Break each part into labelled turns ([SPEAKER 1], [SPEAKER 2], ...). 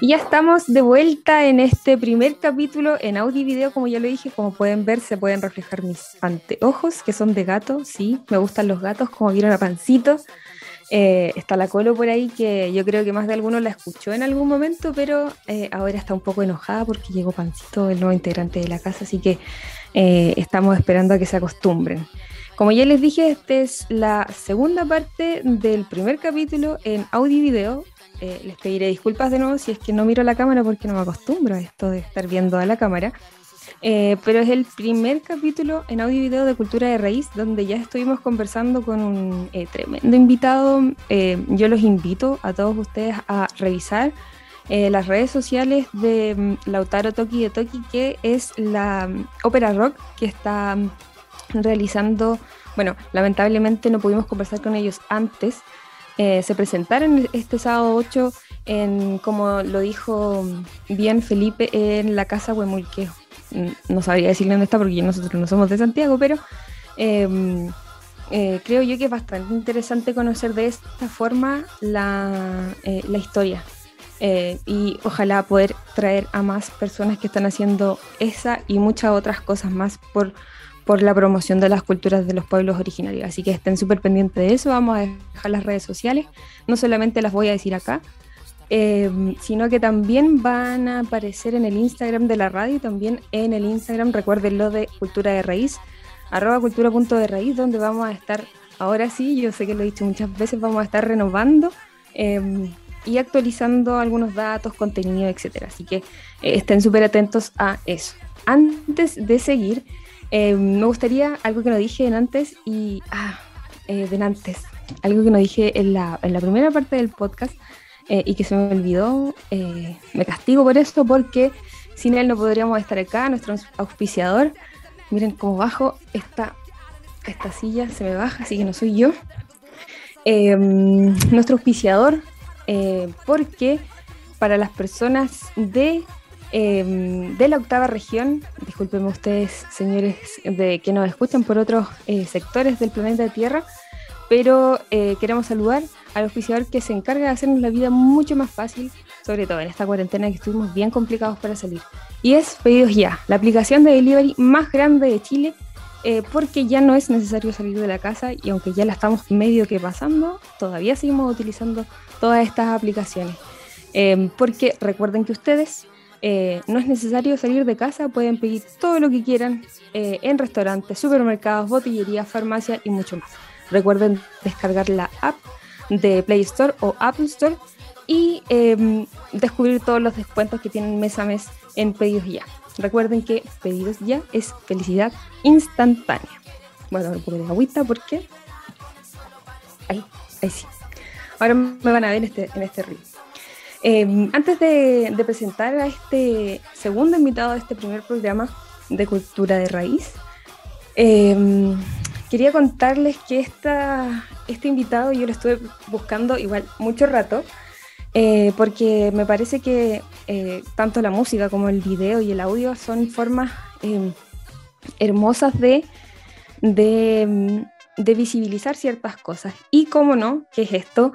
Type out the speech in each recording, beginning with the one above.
[SPEAKER 1] Y ya estamos de vuelta en este primer capítulo en audio y video, como ya lo dije, como pueden ver, se pueden reflejar mis anteojos, que son de gato, sí, me gustan los gatos, como vieron a Pancito. Eh, está la Colo por ahí, que yo creo que más de alguno la escuchó en algún momento, pero eh, ahora está un poco enojada porque llegó Pancito, el nuevo integrante de la casa, así que eh, estamos esperando a que se acostumbren. Como ya les dije, esta es la segunda parte del primer capítulo en audio y video. Eh, les pediré disculpas de nuevo si es que no miro la cámara porque no me acostumbro a esto de estar viendo a la cámara. Eh, pero es el primer capítulo en audio y video de Cultura de Raíz, donde ya estuvimos conversando con un eh, tremendo invitado. yo los invito a todos ustedes a revisar las redes sociales de mm, Lautaro Toki de Toki, que es la mm, ópera rock que está mm, realizando, bueno, lamentablemente no pudimos conversar con ellos antes, eh, se presentaron este sábado 8 en, como lo dijo bien Felipe, en la casa Huemulqueo. Mm, no sabría decirle dónde está porque nosotros no somos de Santiago, pero em, eh, creo yo que es bastante interesante conocer de esta forma la, eh, la historia. y ojalá poder traer a más personas que están haciendo esa y muchas otras cosas más por por la promoción de las culturas de los pueblos originarios. Así que estén súper pendientes de eso. Vamos a dejar las redes sociales. No solamente las voy a decir acá, eh, sino que también van a aparecer en el Instagram de la radio y también en el Instagram, recuerden lo de Cultura de Raíz, arroba cultura punto de raíz, donde vamos a estar, ahora sí, yo sé que lo he dicho muchas veces, vamos a estar renovando eh, y actualizando algunos datos, contenido, etcétera. Así que eh, estén súper atentos a eso. Antes de seguir, eh, me gustaría algo que no dije en antes y. Ah, eh, de antes. Algo que no dije en la, en la primera parte del podcast eh, y que se me olvidó. me castigo por eso porque sin él no podríamos estar acá. Nuestro auspiciador. Miren cómo bajo esta, esta silla, se me baja, así que no soy yo. nuestro auspiciador, porque para las personas de Em, de la octava región, discúlpenme ustedes, señores, de que nos escuchan por otros eh, sectores del planeta Tierra, pero eh, queremos saludar al oficiador que se encarga de hacernos la vida mucho más fácil, sobre todo en esta cuarentena que estuvimos bien complicados para salir. Y es Pedidos Ya, la aplicación de delivery más grande de Chile, eh, porque ya no es necesario salir de la casa y aunque ya la estamos medio que pasando, todavía seguimos utilizando todas estas aplicaciones. Em, porque recuerden que ustedes eh, no es necesario salir de casa, pueden pedir todo lo que quieran eh, en restaurantes, supermercados, botillerías, farmacias y mucho más. Recuerden descargar la app de Play Store o Apple Store y em, descubrir todos los descuentos que tienen mes a mes en Pedidos Ya. Recuerden que Pedidos Ya es felicidad instantánea. Bueno, un poco de agüita porque... Ahí, ahí sí. Ahora me van a ver este, en este río. Em, antes de, presentar a este segundo invitado de este primer programa de Cultura de Raíz, em, quería contarles que esta, este invitado yo lo estuve buscando igual mucho rato, eh, porque me parece que eh, tanto la música como el video y el audio son formas em, hermosas de, de, visibilizar ciertas cosas. Y cómo no, ¿qué es esto?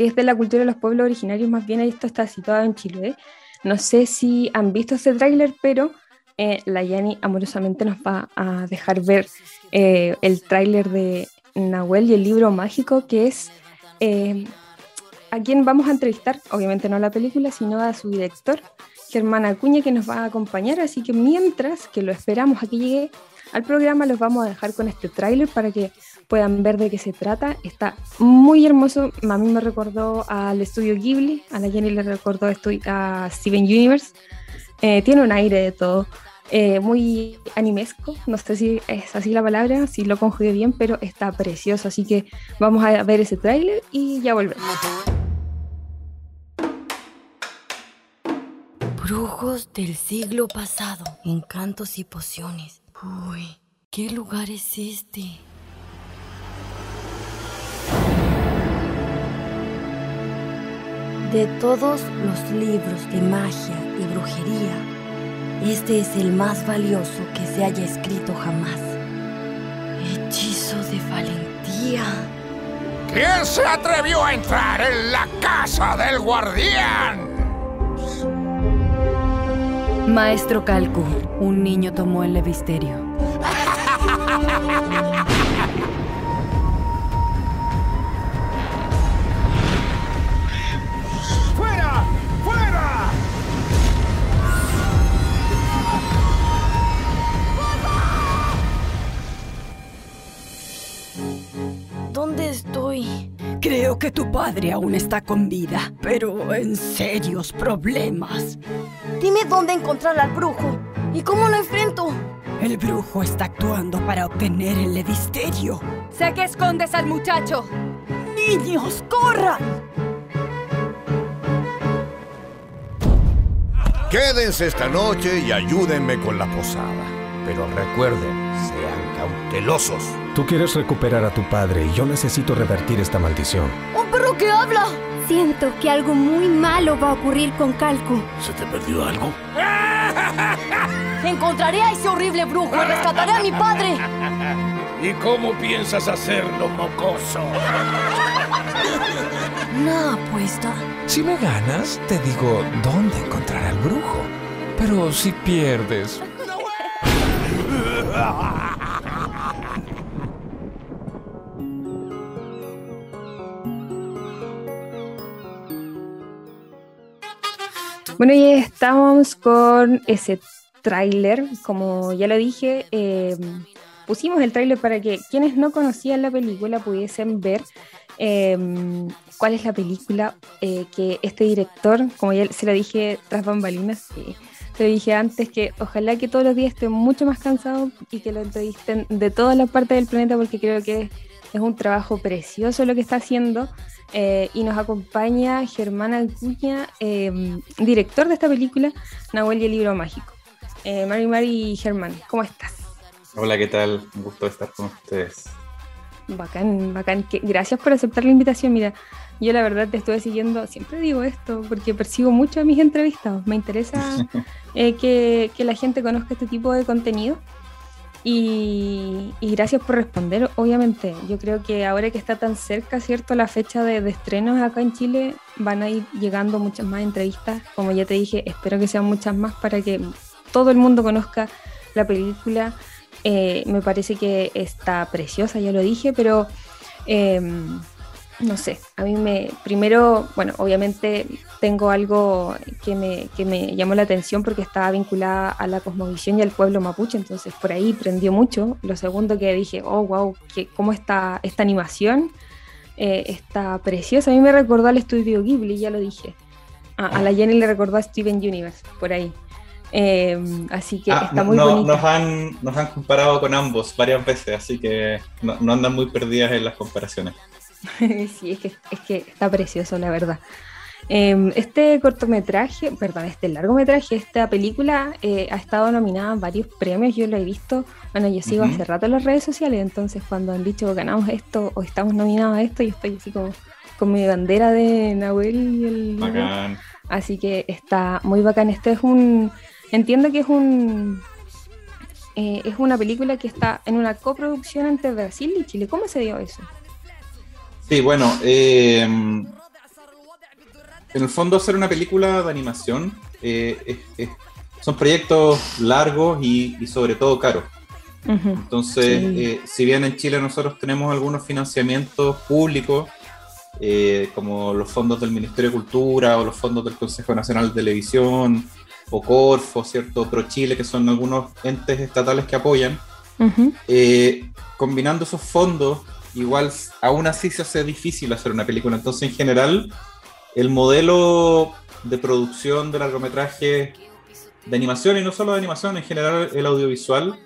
[SPEAKER 1] Que es de la cultura de los pueblos originarios, más bien esto está situado en Chile. No sé si han visto este tráiler, pero eh, la Yani amorosamente nos va a dejar ver eh, el tráiler de Nahuel y el libro mágico, que es eh, a quien vamos a entrevistar, obviamente no a la película, sino a su director, Germán Acuña, que nos va a acompañar. Así que mientras que lo esperamos a que llegue al programa, los vamos a dejar con este tráiler para que puedan ver de qué se trata. Está muy hermoso. A mí me recordó al estudio Ghibli, a la Jenny le recordó a Steven Universe. Eh, tiene un aire de todo. Eh, muy animesco, no sé si es así la palabra, si lo conjugué bien, pero está precioso, así que vamos a ver ese tráiler y ya volvemos.
[SPEAKER 2] Brujos del siglo pasado, encantos y pociones. Uy, ¿qué lugar es este? De todos los libros de magia y brujería, este es el más valioso que se haya escrito jamás. Hechizo de valentía.
[SPEAKER 3] ¿Quién se atrevió a entrar en la casa del guardián?
[SPEAKER 2] Maestro Calcu, un niño tomó el levisterio.
[SPEAKER 4] que tu padre aún está con vida, pero en serios problemas.
[SPEAKER 2] Dime dónde encontrar al brujo y cómo lo enfrento.
[SPEAKER 4] El brujo está actuando para obtener el levisterio.
[SPEAKER 5] Sé que escondes al muchacho.
[SPEAKER 4] ¡Niños, corran!
[SPEAKER 3] Quédense esta noche y ayúdenme con la posada. Pero recuerden,
[SPEAKER 6] Tú quieres recuperar a tu padre y yo necesito revertir esta maldición.
[SPEAKER 2] ¡Un perro que habla!
[SPEAKER 7] Siento que algo muy malo va a ocurrir con Calco.
[SPEAKER 3] ¿Se te perdió algo?
[SPEAKER 2] Encontraré a ese horrible brujo y rescataré a mi padre.
[SPEAKER 3] ¿Y cómo piensas hacerlo, mocoso?
[SPEAKER 2] Una apuesta.
[SPEAKER 8] Si me ganas, te digo dónde encontrar al brujo. Pero si pierdes,
[SPEAKER 1] Bueno, y estamos con ese tráiler, como ya lo dije, eh, pusimos el tráiler para que quienes no conocían la película pudiesen ver eh, cuál es la película eh, que este director, como ya se lo dije tras bambalinas, se lo dije antes, que ojalá que todos los días esté mucho más cansado y que lo entrevisten de todas las partes del planeta porque creo que es un trabajo precioso lo que está haciendo. Eh, y nos acompaña Germán Alcuña, eh, director de esta película, Nahuel y el libro mágico. Eh, Mari Mari y Germán, ¿cómo estás?
[SPEAKER 9] Hola, ¿qué tal? Un gusto estar con ustedes.
[SPEAKER 1] Bacán, bacán. Gracias por aceptar la invitación. Mira, yo la verdad te estuve siguiendo, siempre digo esto, porque persigo mucho a mis entrevistados. Me interesa eh, que, que la gente conozca este tipo de contenido. Y, gracias por responder, obviamente. Yo creo que ahora que está tan cerca, ¿cierto? La fecha de, de estrenos acá en Chile, van a ir llegando muchas más entrevistas. Como ya te dije, espero que sean muchas más para que todo el mundo conozca la película. Eh, me parece que está preciosa, ya lo dije, pero eh, no sé, a mí me, primero, bueno, obviamente tengo algo que me, que me llamó la atención porque estaba vinculada a la cosmovisión y al pueblo mapuche, entonces por ahí prendió mucho. Lo segundo que dije, oh, wow, que, cómo está esta animación, eh, está preciosa. A mí me recordó al estudio Ghibli, ya lo dije. A, a la Jenny le recordó a Steven Universe, por ahí. Eh, así que
[SPEAKER 9] Ah,
[SPEAKER 1] está muy
[SPEAKER 9] no- nos, han, nos han comparado con ambos varias veces, así que no, no andan muy perdidas en las comparaciones.
[SPEAKER 1] sí, es que, es que está precioso, la verdad. Eh, este cortometraje, perdón, este largometraje, esta película eh, ha estado nominada a varios premios, yo lo he visto, bueno, yo sigo
[SPEAKER 9] Ujú.
[SPEAKER 1] hace rato en las redes sociales, entonces cuando han dicho ganamos esto o estamos nominados a esto, yo estoy así como con mi bandera de Nahuel y el...
[SPEAKER 9] Bacán.
[SPEAKER 1] Así que está muy bacán. Este es un. Entiendo que es un. eh, es una película que está en una coproducción entre Brasil y Chile. ¿Cómo se dio eso?
[SPEAKER 9] Sí, bueno, eh, en el fondo hacer una película de animación eh, es- es- son proyectos largos y, y sobre todo caros. Entonces,
[SPEAKER 1] Sí.
[SPEAKER 9] eh, si bien en Chile nosotros tenemos algunos financiamientos públicos, como los fondos del Ministerio de Cultura o los fondos del Consejo Nacional de Televisión o Corfo, ¿cierto? Pro Chile, que son algunos entes estatales que apoyan, combinando esos fondos, igual aún así se hace difícil hacer una película. Entonces, en general, el modelo de producción de largometraje de animación, y no solo de animación, en general el audiovisual,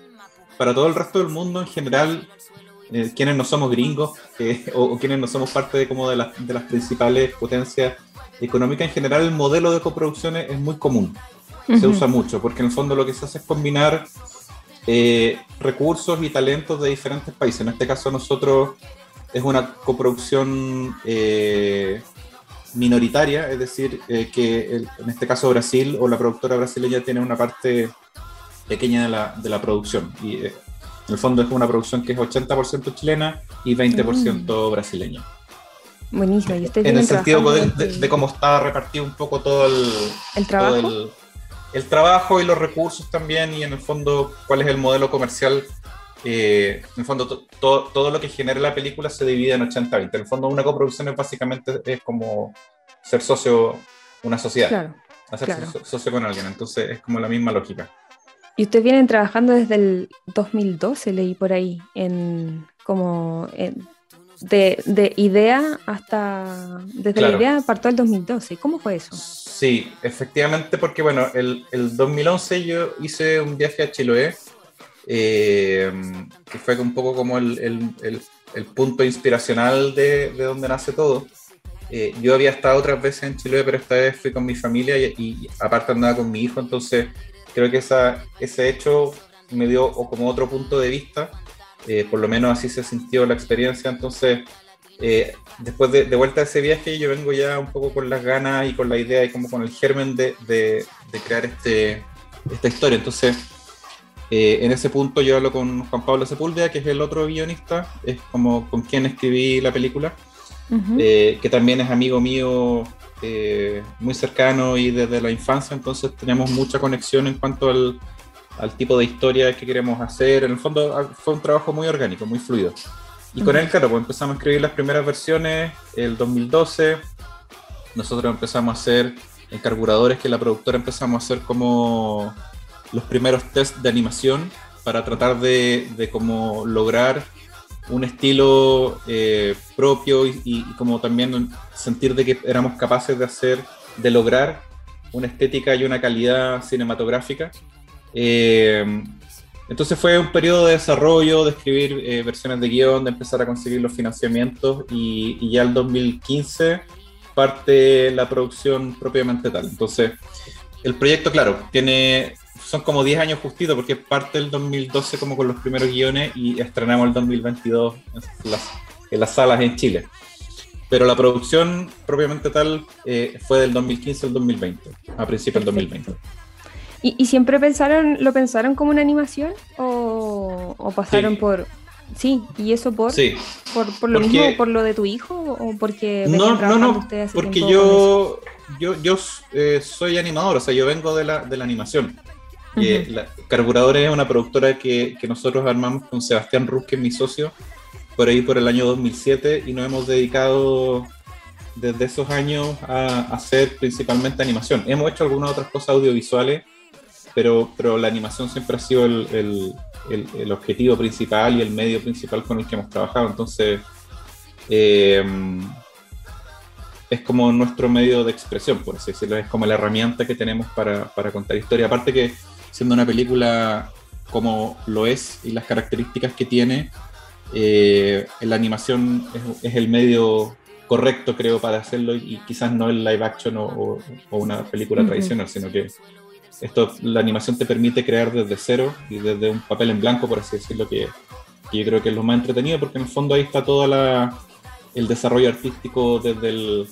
[SPEAKER 9] para todo el resto del mundo, en general, eh, quienes no somos gringos eh, o, o quienes no somos parte de, como de, las, de las principales potencias económicas, en general el modelo de coproducción es, muy común se usa mucho, porque en el fondo lo que se hace es combinar eh, recursos y talentos de diferentes países. En este caso nosotros es una coproducción eh, minoritaria, es decir, eh, que el- en este caso Brasil o la productora brasileña tiene una parte pequeña de la, de la producción. Y en el fondo es una producción que es 80% chilena y 20% brasileña.
[SPEAKER 1] Buenísimo. ¿Y
[SPEAKER 9] En el sentido de, de- de cómo está repartido un poco todo el,
[SPEAKER 1] el trabajo?
[SPEAKER 9] todo el, el trabajo y los recursos también, y en el fondo, cuál es el modelo comercial. Eh, en el fondo, to- todo, todo lo que genera la película se divide en 80-20. En el fondo, una coproducción es básicamente es como ser socio, una sociedad,
[SPEAKER 1] Claro.
[SPEAKER 9] hacer
[SPEAKER 1] claro.
[SPEAKER 9] socio, socio con alguien. Entonces, es como la misma lógica.
[SPEAKER 1] Y ustedes vienen trabajando desde el 2012, leí por ahí, en como en- de, de idea hasta desde
[SPEAKER 9] Claro.
[SPEAKER 1] la idea partió el 2012. ¿Cómo fue eso?
[SPEAKER 9] Sí, efectivamente, porque bueno, el, el 2011 yo hice un viaje a Chiloé, eh, que fue un poco como el, el- el- punto inspiracional de, de donde nace todo. Eh, yo había estado otras veces en Chiloé, pero esta vez fui con mi familia y, y aparte andaba con mi hijo, entonces creo que esa, ese hecho me dio como otro punto de vista, eh, por lo menos así se sintió la experiencia, entonces eh, después de, de vuelta a ese viaje, yo vengo ya un poco con las ganas y con la idea y como con el germen de, de- de crear este, esta historia. Entonces, eh, en ese punto yo hablo con Juan Pablo Sepúlveda, que es el otro guionista, es como con quien escribí la película,
[SPEAKER 1] Ujú.
[SPEAKER 9] eh, que también es amigo mío eh, muy cercano y desde la infancia, entonces tenemos mucha conexión en cuanto al, al tipo de historia que queremos hacer. En el fondo ah, fue un trabajo muy orgánico, muy fluido. Y con él, claro, pues empezamos a escribir las primeras versiones el 2012. Nosotros empezamos a hacer en Carburadores, que la productora empezamos a hacer como los primeros test de animación para tratar de, de como lograr un estilo eh, propio y, y como también sentir de que éramos capaces de hacer, de lograr una estética y una calidad cinematográfica. Eh, entonces fue un periodo de desarrollo, de escribir eh, versiones de guion, de empezar a conseguir los financiamientos y, y ya el 2015 parte la producción propiamente tal. Entonces el proyecto, claro, tiene son como 10 años justitos porque parte el 2012 como con los primeros guiones y estrenamos el 2022 en las, en las salas en Chile. Pero la producción propiamente tal eh, fue del 2015 al 2020, a principios del 2020.
[SPEAKER 1] ¿Y, y siempre pensaron, lo pensaron como una animación o, o pasaron
[SPEAKER 9] Sí.
[SPEAKER 1] por sí y eso por
[SPEAKER 9] Sí,
[SPEAKER 1] por, por lo
[SPEAKER 9] Porque-
[SPEAKER 1] mismo por lo de tu hijo o porque
[SPEAKER 9] No, no, no, porque yo, yo, yo eh, soy animador, o sea, yo vengo de la, de la animación. Eh, la- Carburadores es una productora que, que nosotros armamos con Sebastián Ruz, que es mi socio, por ahí por el año 2007, y nos hemos dedicado desde esos años a, a hacer principalmente animación. Hemos hecho algunas otras cosas audiovisuales, pero, pero la animación siempre ha sido el, el- el- el objetivo principal y el medio principal con el que hemos trabajado. Entonces, eh, es como nuestro medio de expresión, por así decirlo, es como la herramienta que tenemos para, para contar historia. Aparte que siendo una película como lo es y las características que tiene, eh, la animación es, es el medio correcto, creo, para hacerlo y quizás no el live action o, o- o una película tradicional, sino que esto, la animación te permite crear desde cero y desde un papel en blanco, por así decirlo, que, que yo creo que es lo más entretenido, porque en el fondo ahí está todo la, el desarrollo artístico desde, el,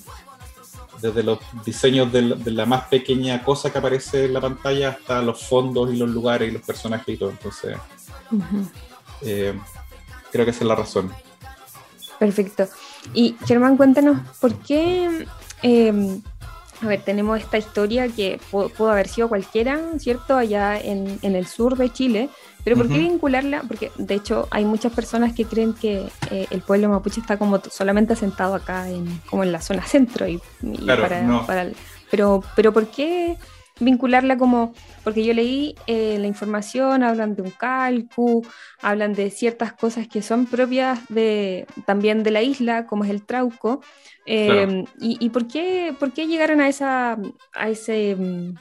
[SPEAKER 9] desde los diseños de la más pequeña cosa que aparece en la pantalla hasta los fondos y los lugares y los personajes y todo. Entonces, eh, creo que esa es la razón.
[SPEAKER 1] Perfecto. Y Germán, cuéntanos, ¿por qué, eh, a ver, tenemos esta historia que pu- pudo haber sido cualquiera, ¿cierto? Allá en, en el sur de Chile, pero ¿por qué vincularla? Porque de hecho hay muchas personas que creen que eh, el pueblo mapuche está como solamente asentado acá, en, como en la zona centro. Y, y
[SPEAKER 9] Claro,
[SPEAKER 1] para,
[SPEAKER 9] no.
[SPEAKER 1] para el- pero, pero ¿por qué vincularla como, porque yo leí eh, la información, hablan de un calcu, hablan de ciertas cosas que son propias de, también de la isla, como es el trauco. eh,
[SPEAKER 9] Claro.
[SPEAKER 1] y, y por, qué, por qué llegaron a esa, a ese, mm,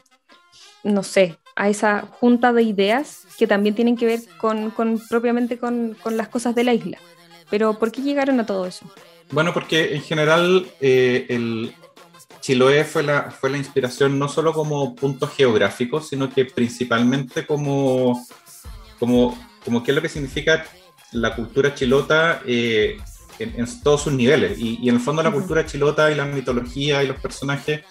[SPEAKER 1] no sé, a esa junta de ideas que también tienen que ver con, con propiamente con, con las cosas de la isla? Pero ¿por qué llegaron a todo eso?
[SPEAKER 9] Bueno, porque en general eh, el Chiloé fue la, fue la inspiración no solo como punto geográfico, sino que principalmente como, como, como qué es lo que significa la cultura chilota eh, en, en todos sus niveles. Y, y en el fondo la cultura chilota y la mitología y los personajes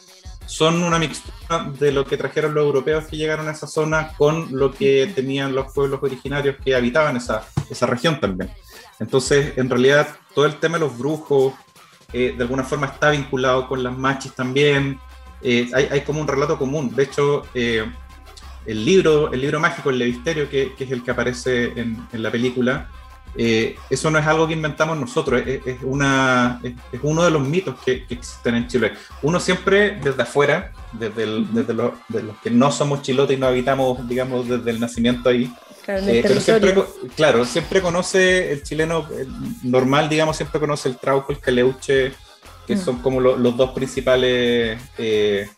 [SPEAKER 9] son una mixtura de lo que trajeron los europeos que llegaron a esa zona con lo que tenían los pueblos originarios que habitaban esa, esa región también. Entonces, en realidad, todo el tema de los brujos, de alguna forma está vinculado con las machis también. Hay, hay, como un relato común. De hecho, el libro, el libro mágico, el Levisterio, que, que es el que aparece en, en la película, eh, eso no es algo que inventamos nosotros, es, una, es, uno de los mitos que, existen en Chile. Uno siempre desde afuera, desde, desde los, de los que no somos chilotes y no habitamos, digamos, desde el nacimiento ahí, Claro, eh, pero siempre, claro, siempre conoce el chileno normal, digamos, siempre conoce el trauco, el caleuche, que mm. son como los dos principales eh,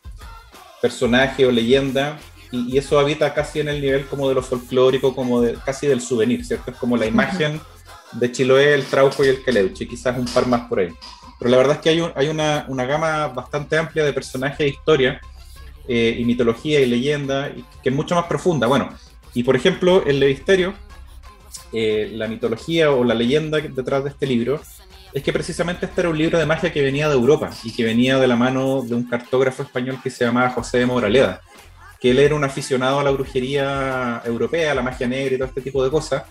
[SPEAKER 9] personajes o leyendas y, eso habita casi en el nivel como de lo folclórico, como de, casi del souvenir, ¿cierto? Es como la imagen de Chiloé, el Trauco y el Queleuche, quizás un par más por ahí. Pero la verdad es que hay, hay una, una, gama bastante amplia de personajes e historia, eh, y mitología y leyenda, que es mucho más profunda. Bueno, y por ejemplo, el Levisterio, eh, la mitología o la leyenda detrás de este libro, es que precisamente este era un libro de magia que venía de Europa y que venía de la mano de un cartógrafo español que se llamaba José de Moraleda que él era un aficionado a la brujería europea, a la magia negra y todo este tipo de cosas.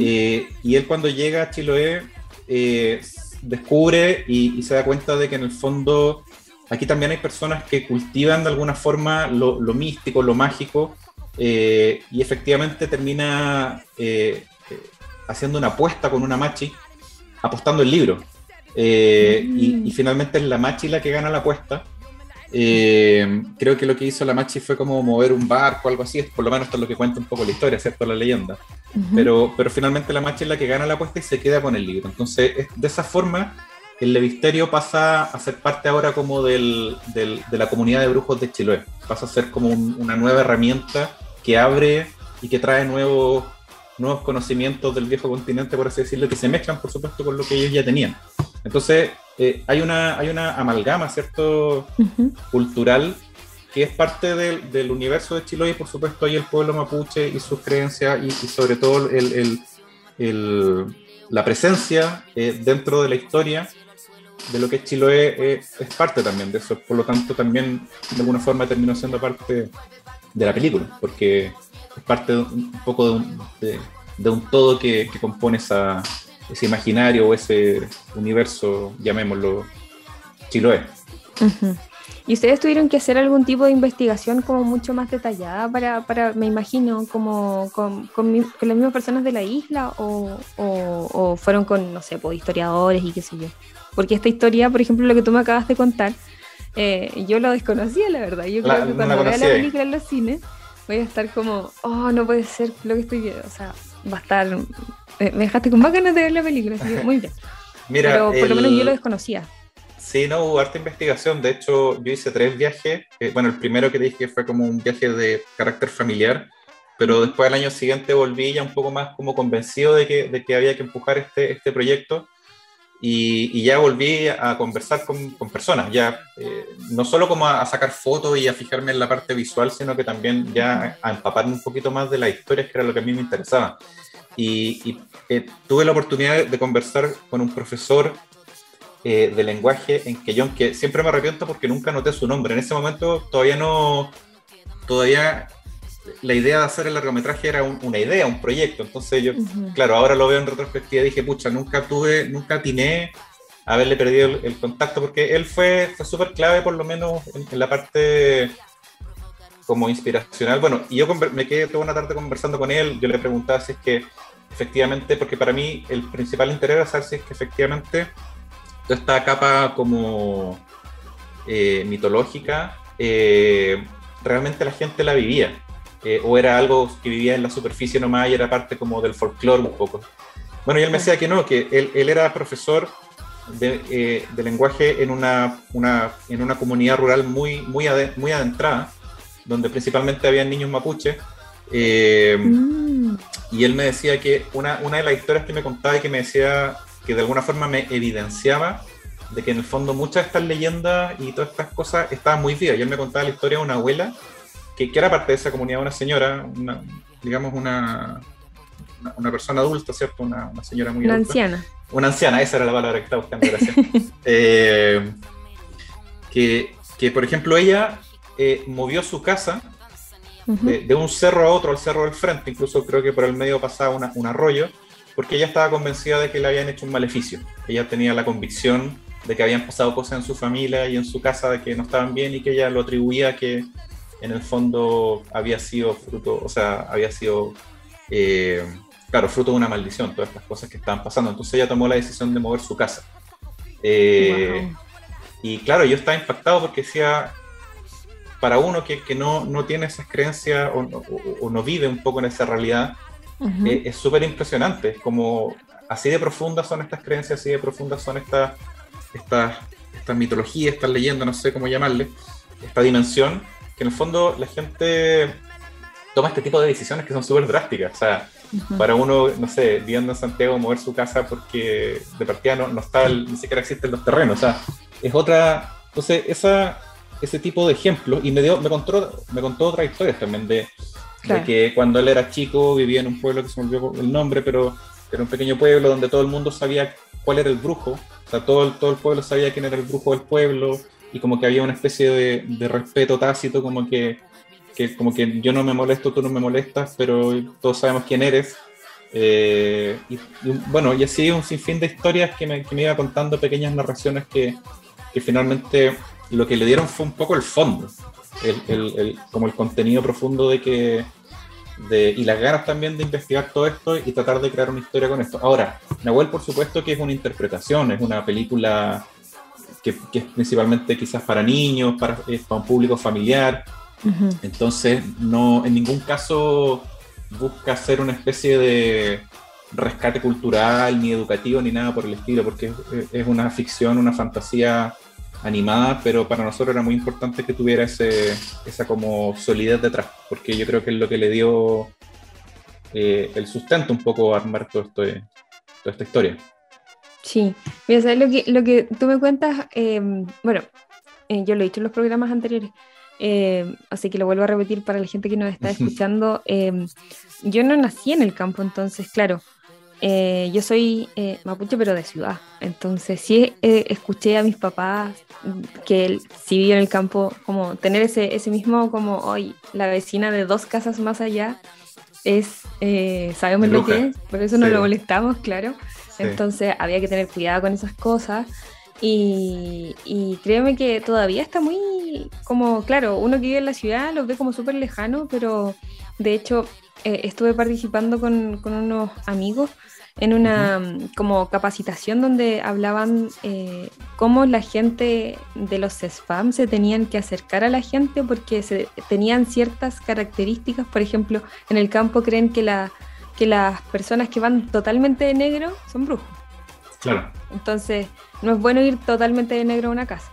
[SPEAKER 9] Eh, y él cuando llega a Chiloé eh, descubre y, se da cuenta de que en el fondo aquí también hay personas que cultivan de alguna forma lo, místico, lo mágico, eh, y efectivamente termina haciendo una apuesta con una machi, apostando el libro. y, y, finalmente es la machi la que gana la apuesta eh, creo que lo que hizo la Machi fue como mover un barco, algo así, por lo menos esto es lo que cuenta un poco la historia, ¿cierto? La leyenda. pero, pero finalmente la Machi es la que gana la apuesta y se queda con el libro. Entonces, de esa forma, el Levisterio pasa a ser parte ahora como del, del, de la comunidad de brujos de Chiloé. Pasa a ser como una nueva herramienta que abre y que trae nuevos, nuevos conocimientos del viejo continente, por así decirlo, que se mezclan, por supuesto, con lo que ellos ya tenían. Entonces, eh, hay, una, hay una amalgama, ¿cierto? Cultural que es parte del, del, universo de Chiloé y por supuesto hay el pueblo mapuche y sus creencias y, sobre todo el, el, el, la presencia eh, dentro de la historia de lo que es Chiloé eh, es parte también de eso, por lo tanto también de alguna forma terminó siendo parte de la película, porque es parte un poco de un, de, de un todo que, que compone esa, ese imaginario o ese universo, llamémoslo, Chiloé.
[SPEAKER 1] ¿Y ustedes tuvieron que hacer algún tipo de investigación como mucho más detallada para, para me imagino, como con, con, las mismas personas de la isla o, o, fueron con, no sé, pues, historiadores y qué sé yo? Porque esta historia, por ejemplo, lo que tú me acabas de contar, eh, yo lo desconocía, la verdad. Yo creo que cuando vea la película en los cines, voy a estar como, oh, no puede ser lo que estoy viendo. O sea, va a estar me dejaste con más ganas de ver la película, muy bien. Mira, Pero por lo menos yo lo desconocía.
[SPEAKER 9] Sí, no, hubo harta investigación. De hecho, yo hice tres viajes. Eh, bueno, el primero que dije fue como un viaje de carácter familiar, pero después al año siguiente volví ya un poco más como convencido de que, de que había que empujar este, este proyecto. Y, y, ya volví a conversar con, con personas, ya eh, no solo como a, sacar fotos y a fijarme en la parte visual, sino que también ya a, a empaparme un poquito más de la historia, que era lo que a mí me interesaba y, eh, tuve la oportunidad de conversar con un profesor eh, de lenguaje en Quellón, que siempre me arrepiento porque nunca noté su nombre. En ese momento todavía no, todavía la idea de hacer el largometraje era una idea, un proyecto. Entonces yo, claro, ahora lo veo en retrospectiva y dije, pucha, nunca tuve, nunca atiné a haberle perdido el, contacto porque él fue, fue súper clave por lo menos en, la parte como inspiracional. Bueno, y yo me quedé toda una tarde conversando con él, yo le preguntaba si es que efectivamente, porque para mí el principal interés era saber si es que efectivamente toda esta capa como eh, mitológica, eh, realmente la gente la vivía, eh, o era algo que vivía en la superficie nomás y era parte como del folclore un poco. Bueno, y él me decía que no, que él, él era profesor de, de, lenguaje en una, una, en una comunidad rural muy, muy, muy adentrada, donde principalmente había niños mapuches. Mm. Y él me decía que una, una de las historias que me contaba y que me decía que de alguna forma me evidenciaba de que en el fondo muchas de estas leyendas y todas estas cosas estaban muy vivas. Y él me contaba la historia de una abuela que, que era parte de esa comunidad, una señora, una, digamos una, una, persona adulta, ¿cierto? Una, una señora muy
[SPEAKER 1] una anciana.
[SPEAKER 9] Una anciana, esa era la palabra que estaba buscando, gracias. Eh, que, que, por ejemplo, ella eh, movió su casa de, un cerro a otro, al cerro del frente, incluso creo que por el medio pasaba un arroyo, porque ella estaba convencida de que le habían hecho un maleficio. Ella tenía la convicción de que habían pasado cosas en su familia y en su casa de que no estaban bien y que ella lo atribuía a que en el fondo había sido fruto, o sea, había sido, eh, claro, fruto de una maldición, todas estas cosas que estaban pasando. Entonces ella tomó la decisión de mover su casa. Eh, y claro, yo estaba impactado porque decía, para uno que, que no, no, tiene esas creencias o, o, no vive un poco en esa realidad, eh, es súper impresionante. Como así de profundas son estas creencias, así de profundas son estas, estas, estas mitologías, estas leyendas, no sé cómo llamarle, esta dimensión, que en el fondo la gente toma este tipo de decisiones que son súper drásticas. O sea, para uno, no sé, viviendo en Santiago, mover su casa porque de partida no, no está, ni siquiera existen los terrenos. O sea, es otra. Entonces, esa, ese tipo de ejemplos, y me, dio, me, contó, me contó otras historias también de, de, que cuando él era chico vivía en un pueblo que se me olvidó el nombre, pero era un pequeño pueblo donde todo el mundo sabía cuál era el brujo. O sea, todo, todo el pueblo sabía quién era el brujo del pueblo y como que había una especie de, de respeto tácito, como que que como que yo no me molesto, tú no me molestas, pero todos sabemos quién eres. Eh, y, bueno, y así un sinfín de historias que me, que me iba contando, pequeñas narraciones que, que, finalmente lo que le dieron fue un poco el fondo, el, el, el, como el contenido profundo de que, de, y las ganas también de investigar todo esto y tratar de crear una historia con esto. Ahora, Nahuel por supuesto que es una interpretación, es una película que, que es principalmente quizás para niños, para, para un público familiar, entonces, no, en ningún caso busca hacer una especie de rescate cultural, ni educativo, ni nada por el estilo, porque es, una ficción, una fantasía animada, pero para nosotros era muy importante que tuviera ese, esa como solidez detrás, porque yo creo que es lo que le dio eh, el sustento un poco a armar todo esto, toda esta historia.
[SPEAKER 1] Sí, mira, lo que, lo que tú me cuentas, eh, bueno, eh, yo lo he dicho en los programas anteriores, eh, así que lo vuelvo a repetir para la gente que nos está escuchando. Eh, yo no nací en el campo, entonces, claro, eh, yo soy mapuche, pero de ciudad. Entonces, sí escuché a mis papás que si vivían en el campo, como tener ese, ese mismo, como hoy, la vecina de dos casas más allá es, sabemos lo que es, por eso no lo molestamos, claro. Entonces, había que tener cuidado con esas cosas. Y, y, créeme que todavía está muy como, claro, uno que vive en la ciudad lo ve como súper lejano, pero de hecho eh, estuve participando con, con, unos amigos en una como capacitación donde hablaban eh, cómo la gente de los spam se tenían que acercar a la gente porque se, tenían ciertas características, por ejemplo, en el campo creen que, la, que las personas que van totalmente de negro son brujos.
[SPEAKER 9] Claro.
[SPEAKER 1] Entonces, no es bueno ir totalmente de negro a una casa,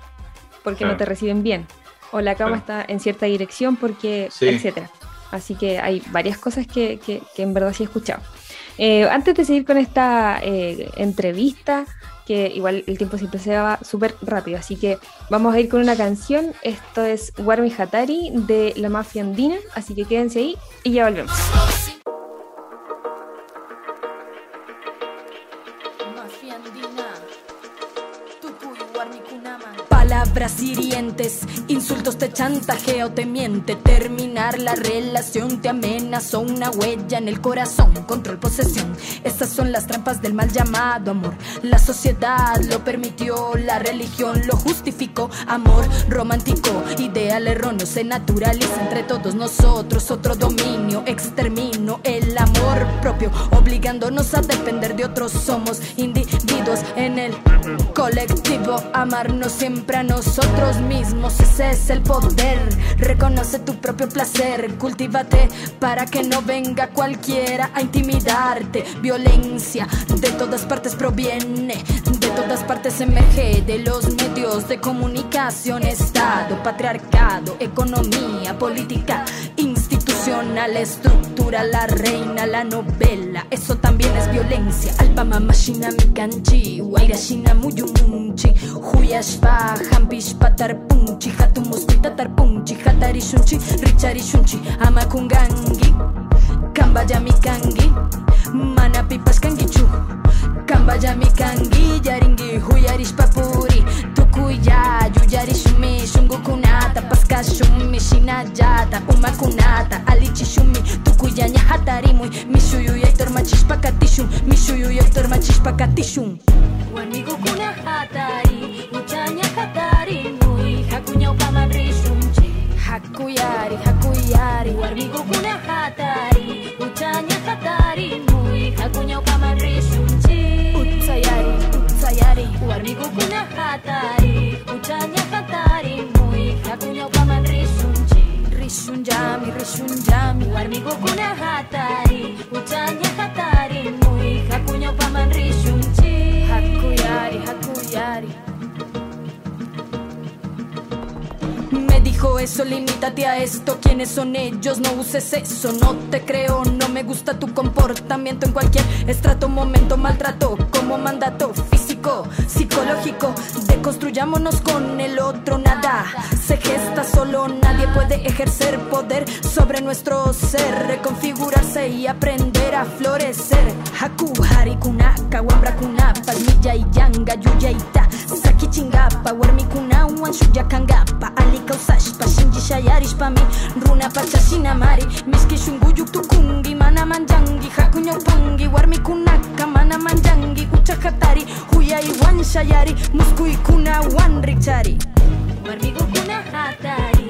[SPEAKER 1] porque no te reciben bien. O la cama está en cierta dirección, porque, etcétera. Así que hay varias cosas que, que, en verdad sí he escuchado. Eh, antes de seguir con esta eh, entrevista, que igual el tiempo siempre se va súper rápido, así que vamos a ir con una canción. Esto es Warmi Hatari de la Mafia Andina, así que quédense ahí y ya volvemos.
[SPEAKER 10] Insultos te chantajeo, te miente, terminar la relación te amenazó una huella en el corazón, control, posesión. Estas son las trampas del mal llamado amor. La sociedad lo permitió, la religión lo justificó, amor romántico, ideal erróneo, se naturaliza entre todos nosotros, otro dominio, extermino el amor propio, obligándonos a depender de otros, somos individuos en el colectivo, amarnos siempre nosotros mismos, ese es el poder. Reconoce tu propio placer, cultívate para que no venga cualquiera a intimidarte. Violencia de todas partes proviene, de todas partes emerge, de los medios de comunicación, Estado, patriarcado, economía, política, institucional, estructura, la reina, la novela, eso también es violencia. Alpama machina mi kanji, wairashina muyumunchi, tar punchi Hatu 모습이 tar 뿡지 가다리 숨치 리차리 숨치 ama 공간기 kambaja mikanggi mana pipas kangi gicu kambaja mikanggi jaringi huyaris papuri Tukuya yuyari shumi shungu kunata Paska shumi shinajata uma kunata Alichi shumi tukuya nyahatarimui Mishuyu yaitor machishpa katishun Mishuyu yaitor machishpa katishun Wanigu kunahatari hakuyari hakuyari warmigo kuna hatari. Utanya hatari mui hakunyoka marishu rishunchi Utayari, utayari, warmigo kuna hatari. Utanya hatari mui hakunya kama rishunchi rishunjami rishunjami warmigo kuna hatari. Utanya hatari mui hakunyoka marishu rishunchi hakuyari hakuyari eso, limítate a esto. ¿Quiénes son ellos? No uses eso, no te creo. No me gusta tu comportamiento en cualquier estrato, momento, maltrato como mandato físico, psicológico. Deconstruyámonos con el otro, nada se gesta solo. Nadie puede ejercer poder sobre nuestro ser, reconfigurarse y aprender a florecer. Haku, Harikunaka, Wambrakuna, Palmilla y Yanga, Yuyaita, Saki Chingapa Warmikunauan shuyakangapak alikawsashpa shillishayarishpami runapachashinamari mari. Shunquyuq tukunki mana manjangi manllanki jakuñawpanki warmikunaqa mana manllanki huchahatari huyaywan shayari muskuykunawan rikchari warmiqukuna hatari.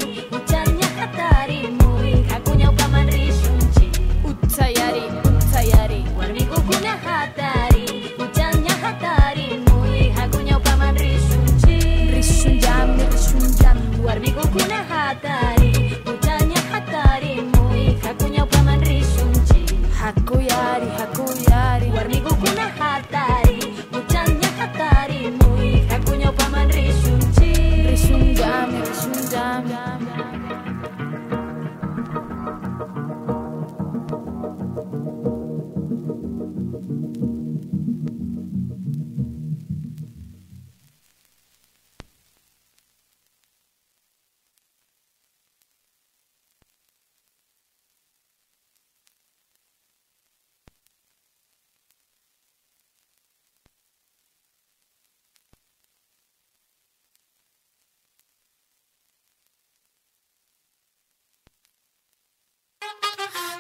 [SPEAKER 10] Kuna hatari,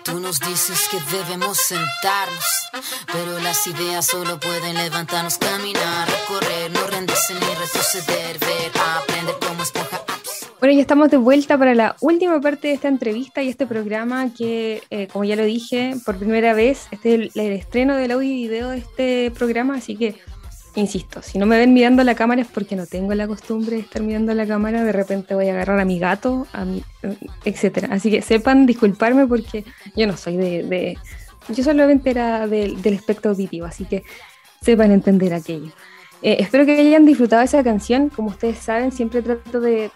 [SPEAKER 11] Tú nos dices que debemos sentarnos, pero las ideas solo pueden levantarnos, caminar, recorrer, no rendirse ni retroceder, ver, aprender como esponja.
[SPEAKER 1] Bueno, ya estamos de vuelta para la última parte de esta entrevista y este programa que, eh, como ya lo dije, por primera vez, este es el, el estreno del audio y video de este programa, así que, insisto, si no me ven mirando la cámara es porque no tengo la costumbre de estar mirando la cámara, de repente voy a agarrar a mi gato, a mi, etcétera. Así que sepan disculparme porque yo no soy de... de yo solamente era del, del espectro auditivo, así que sepan entender aquello. Eh, espero que hayan disfrutado esa canción. Como ustedes saben, siempre trato de,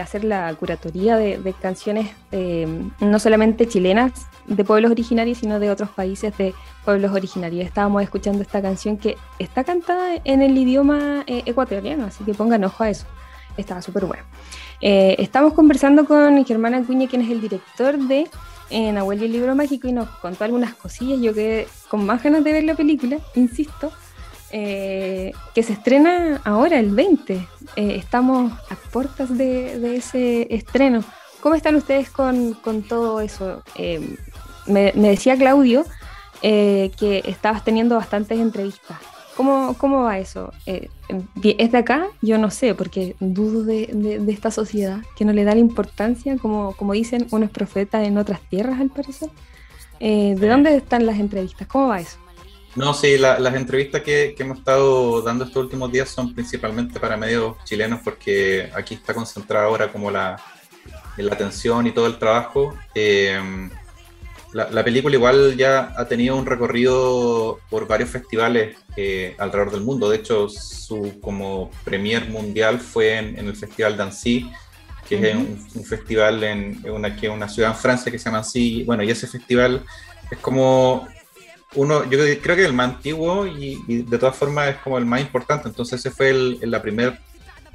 [SPEAKER 1] hacer la curatoría de, canciones eh, no solamente chilenas de pueblos originarios, sino de otros países de pueblos originarios. Estábamos escuchando esta canción que está cantada en el idioma eh, ecuatoriano, así que pongan ojo a eso. Estaba súper bueno. Eh, estamos conversando con Germán Acuña, quien es el director de Nahuel y el libro mágico, y nos contó algunas cosillas. Yo quedé con más ganas de ver la película, insisto. Eh, que se estrena ahora, el 20. Eh, estamos a puertas de, de, ese estreno. ¿Cómo están ustedes con, con todo eso? Eh, me, me, decía Claudio que estabas teniendo bastantes entrevistas. ¿Cómo, cómo va eso? ¿Es de acá? Yo no sé, porque dudo de, de, de, esta sociedad que no le da la importancia, como, como dicen unos profetas en otras tierras, al parecer. ¿De dónde están las entrevistas? ¿Cómo va eso?
[SPEAKER 9] No, sí, la, las entrevistas que, que, hemos estado dando estos últimos días son principalmente para medios chilenos porque aquí está concentrada ahora como la, la atención y todo el trabajo. Eh, la, la, película igual ya ha tenido un recorrido por varios festivales eh, alrededor del mundo. De hecho, su como premier mundial fue en, en el Festival d'Annecy, que uh -huh. es un, un, festival en una, que una ciudad en Francia que se llama así. Bueno, y ese festival es como uno, yo creo que el más antiguo y, y, de todas formas es como el más importante. Entonces ese fue el, el la primer,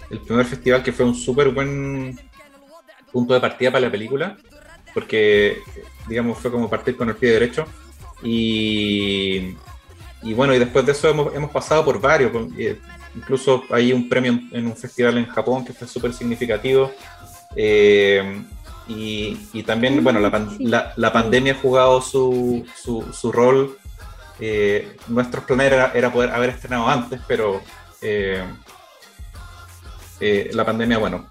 [SPEAKER 9] el primer festival que fue un súper buen punto de partida para la película, porque digamos fue como partir con el pie derecho. Y, y bueno, y después de eso hemos, hemos pasado por varios, incluso hay un premio en un festival en Japón que fue súper significativo. Eh, y, y, también, bueno, la, la, la, pandemia ha jugado su, su, su rol eh, nuestros planes era, era, poder haber estrenado antes, pero eh, eh, la pandemia, bueno,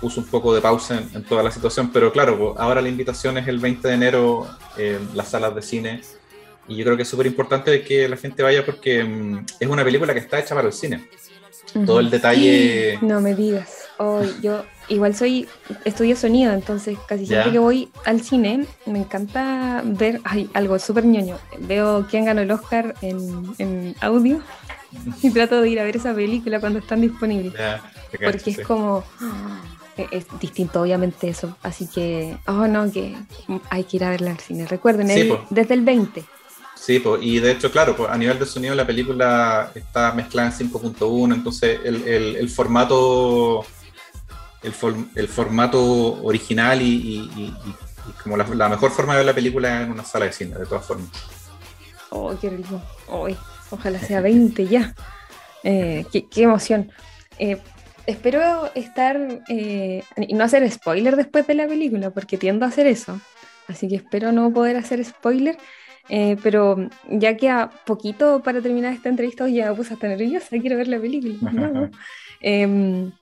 [SPEAKER 9] puso un poco de pausa en, toda la situación, pero claro, ahora la invitación es el 20 de enero en las salas de cine y yo creo que es súper importante que la gente vaya porque mm, es una película que está hecha para el cine. Todo el detalle...
[SPEAKER 1] No me digas. Oh, yo igual soy, estudio sonido, entonces casi siempre que voy al cine me encanta ver ay, algo súper ñoño. Veo quién ganó el Oscar en, en audio y trato de ir a ver esa película cuando están disponibles. porque es como e-, es distinto obviamente eso. Así que oh no que hay que ir a verla al cine. Recuerden desde el 20
[SPEAKER 9] sí y de hecho claro a nivel de sonido la película está mezclada en 5.1 entonces el, el, formato el, el, formato original y, como la, mejor forma de ver la película en una sala de cine de todas formas
[SPEAKER 1] oh qué rico ojalá sea 20 ya eh, qué, qué, emoción eh, espero estar eh, y no hacer spoiler después de la película, porque tiendo a hacer eso. Así que espero no poder hacer spoiler. Eh, pero ya que a poquito para terminar esta entrevista, ya me puse hasta nerviosa, quiero ver la película. Em, eh,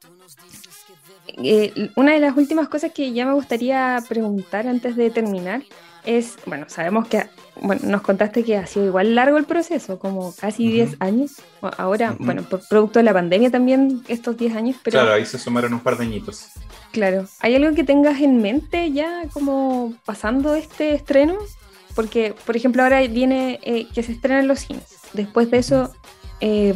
[SPEAKER 1] una de las últimas cosas que ya me gustaría preguntar antes de terminar es, bueno, sabemos que, bueno, nos contaste que ha sido igual largo el proceso, como casi 10 años. Ahora, bueno, por producto de la pandemia también estos 10 años, pero...
[SPEAKER 9] Claro, ahí se sumaron un par de añitos.
[SPEAKER 1] Claro. ¿Hay algo que tengas en mente ya como pasando este estreno? Porque, por ejemplo, ahora viene eh, que se estrenan los cines. Después de eso, eh,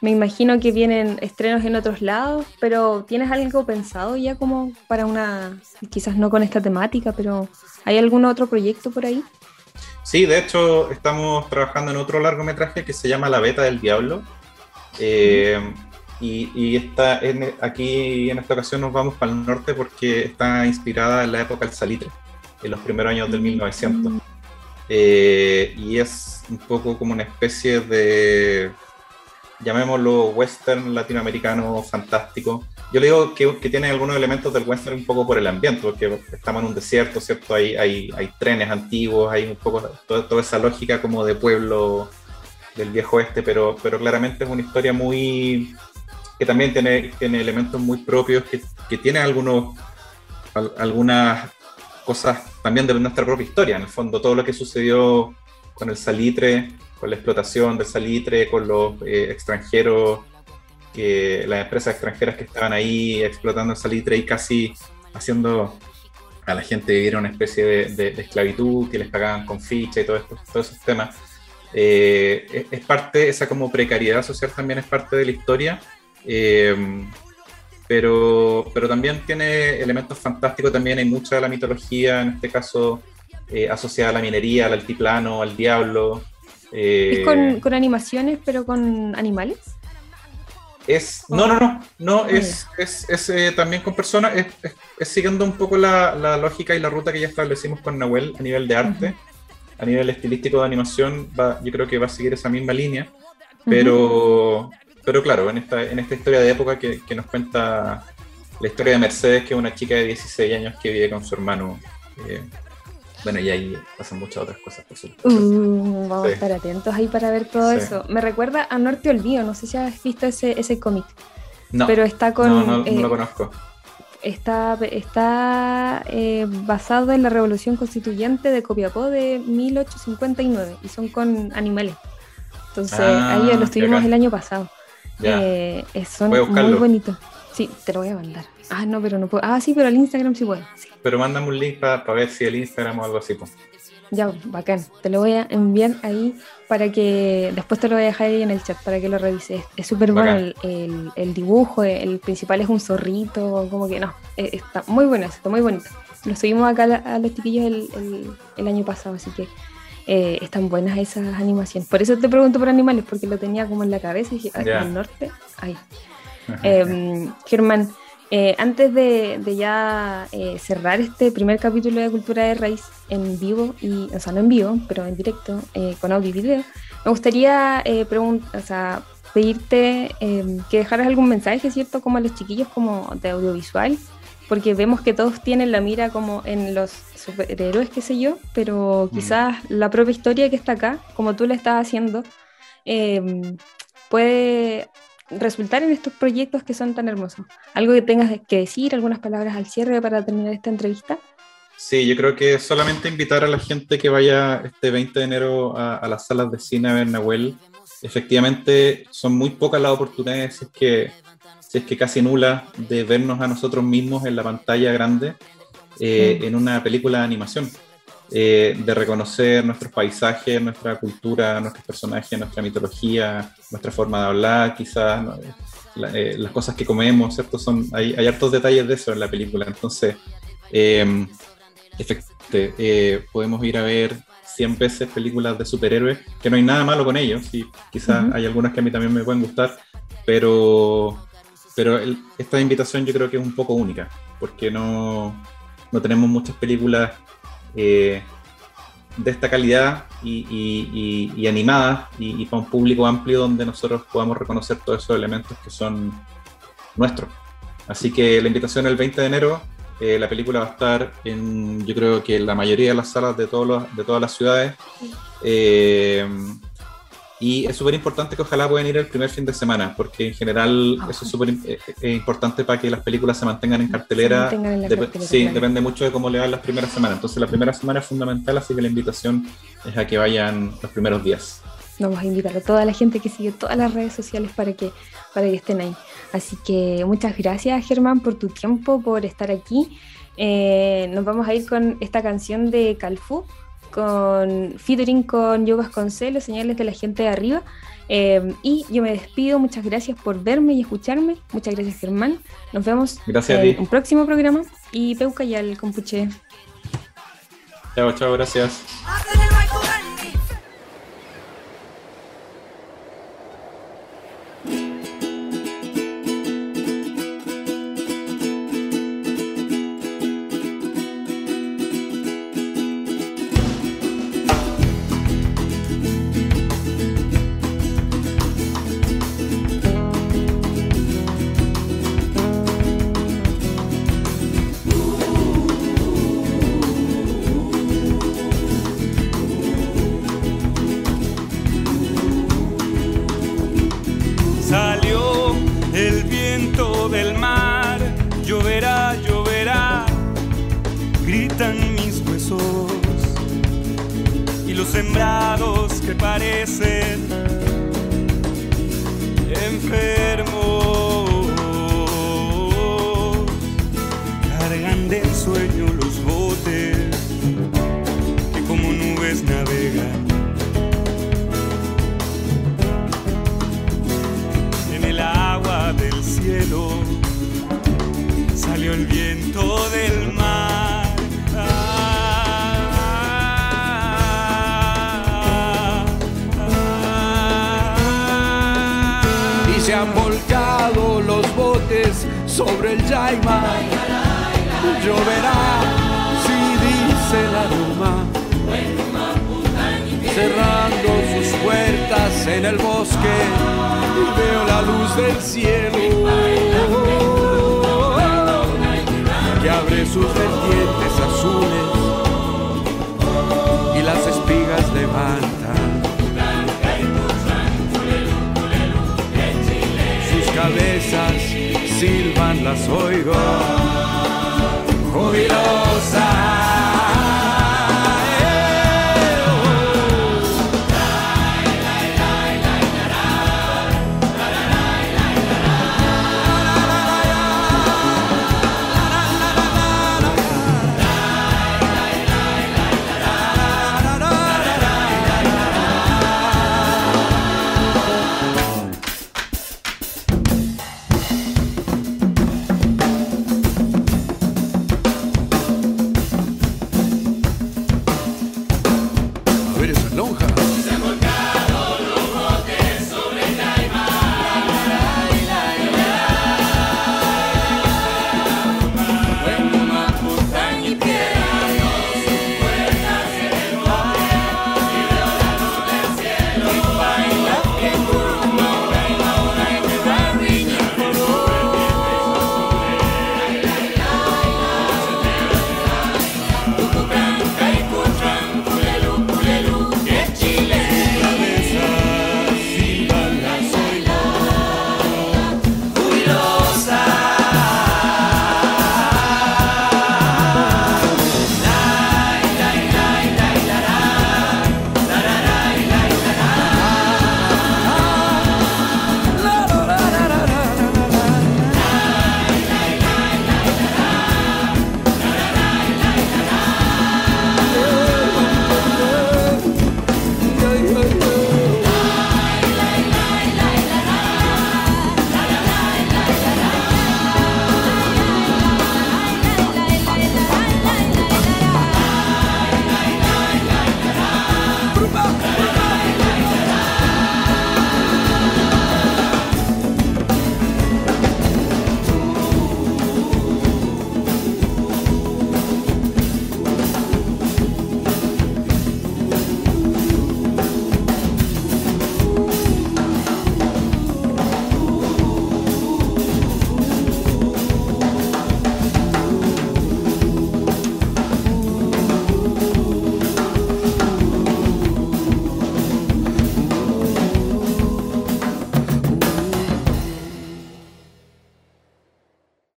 [SPEAKER 1] me imagino que vienen estrenos en otros lados, pero ¿tienes algo pensado ya como para una, quizás no con esta temática, pero ¿hay algún otro proyecto por ahí?
[SPEAKER 9] Sí, de hecho estamos trabajando en otro largometraje que se llama La Beta del Diablo. Eh, y, y está aquí en esta ocasión nos vamos para el norte porque está inspirada en la época del salitre, en los primeros años del 1900. Mm. Eh, y es un poco como una especie de llamémoslo western latinoamericano fantástico. Yo le digo que, que, tiene algunos elementos del western un poco por el ambiente, porque estamos en un desierto, ¿cierto? Hay, hay, hay trenes antiguos, hay un poco toda, esa lógica como de pueblo del viejo oeste, pero, pero claramente es una historia muy que también tiene, tiene elementos muy propios, que, que tiene algunos, algunas cosas también de nuestra propia historia, en el fondo, todo lo que sucedió con el salitre, con la explotación del salitre, con los eh, extranjeros, que, las empresas extranjeras que estaban ahí explotando el salitre y casi haciendo a la gente vivir una especie de, esclavitud, que les pagaban con ficha y todo esto, todos esos temas. Eh, es, parte, esa como precariedad social también es parte de la historia, eh, pero, pero también tiene elementos fantásticos, también hay mucha de la mitología, en este caso asociada a la minería, al altiplano, al diablo,
[SPEAKER 1] ¿Es eh, con, animaciones, pero con animales?
[SPEAKER 9] Es, no, no, no, no, ah, es, es, eh, también con personas, es, siguiendo un poco la, lógica y la ruta que ya establecimos con Nahuel a nivel de arte, a nivel estilístico de animación, va, yo creo que va a seguir esa misma línea, pero, pero claro, en esta, en esta historia de época que, que, nos cuenta la historia de Mercedes, que es una chica de 16 años que vive con su hermano. Eh, bueno, y ahí pasan muchas otras cosas, por supuesto.
[SPEAKER 1] Uh, vamos a estar atentos ahí para ver todo eso. Me recuerda a Norte Olvido, no sé si has visto ese, ese cómic. No, pero está con.
[SPEAKER 9] No, no, no lo eh, conozco.
[SPEAKER 1] Está, está eh, basado en la Revolución Constituyente de Copiapó de 1859 y son con animales. Entonces, ah, ahí lo estuvimos el año pasado. Eh, son muy bonitos. Sí, te lo voy a mandar. Ah, no, pero no puedo. Ah, sí, pero al Instagram sí puedo.
[SPEAKER 9] Pero mándame un link para ver si el Instagram o algo así. Pues.
[SPEAKER 1] Ya, bacán. Te lo voy a enviar ahí para que. Después te lo voy a dejar ahí en el chat para que lo revises. Es súper bueno el, el, dibujo. El principal es un zorrito. Como que no. E, está muy bueno, está muy bonito. Lo subimos acá a los chiquillos el, el, año pasado, así que. Eh, están buenas esas animaciones. Por eso te pregunto por animales, porque lo tenía como en la cabeza y dije, en el norte, ahí. eh, Germán, eh, antes de, ya eh, cerrar este primer capítulo de Cultura de Raíz en vivo, y, o sea, no en vivo, pero en directo, eh, con audio y video, me gustaría o sea, pedirte que dejaras algún mensaje, ¿cierto? Como a los chiquillos, como de audiovisual, porque vemos que todos tienen la mira como en los superhéroes, qué sé yo, pero mm. quizás la propia historia que está acá, como tú la estás haciendo, puede resultar en estos proyectos que son tan hermosos. ¿Algo que tengas que decir, algunas palabras al cierre para terminar esta entrevista?
[SPEAKER 9] Sí, yo creo que solamente invitar a la gente que vaya este 20 de enero a, las salas de cine a ver Nahuel. Efectivamente, son muy pocas las oportunidades, si es que, si es que casi nulas, de vernos a nosotros mismos en la pantalla grande eh, en una película de animación. Eh, de reconocer nuestros paisajes, nuestra cultura, nuestros personajes, nuestra mitología, nuestra forma de hablar, quizás eh, las cosas que comemos, ¿cierto? Son, hay, hay hartos detalles de eso en la película. Entonces, eh, efectivamente, podemos ir a ver 100 veces películas de superhéroes, que no hay nada malo con ellos, y quizás hay algunas que a mí también me pueden gustar, pero, pero esta invitación yo creo que es un poco única, porque no, no tenemos muchas películas eh, de esta calidad y, y, y, animadas y, para un público amplio donde nosotros podamos reconocer todos esos elementos que son nuestros. Así que la invitación el 20 de enero, eh, la película va a estar en, yo creo que en la mayoría de las salas de, todos de todas las ciudades. Eh, y es súper importante que ojalá puedan ir el primer fin de semana, porque en general ah, eso es súper eh, eh, importante para que las películas se mantengan en cartelera. sí, depende mucho de cómo le van las primeras semanas. Entonces la primera semana es fundamental, así que la invitación es a que vayan los primeros días.
[SPEAKER 1] Vamos a invitar a toda la gente que sigue todas las redes sociales para que, para que estén ahí. Así que muchas gracias Germán por tu tiempo, por estar aquí. Eh, nos vamos a ir con esta canción de Calfú, con featuring con Yo Vasconcelos, señales de la gente de arriba. Eh, y yo me despido, muchas gracias por verme y escucharme. Muchas gracias, Germán. Nos vemos
[SPEAKER 9] en
[SPEAKER 1] un próximo programa. Y Peuca y al compuche.
[SPEAKER 9] Chao, chao, gracias.
[SPEAKER 12] sembrados que parecen enfermos, cargan del sueño los botes que como nubes navegan. En el agua del cielo salió el viento del mar.
[SPEAKER 13] Sobre el Yaima. Lloverá si dice la Roma, cerrando sus puertas en el bosque y veo la luz del cielo que abre sus vertientes azules y las espigas levantan sus cabezas silban, las oigo. Jubilosa.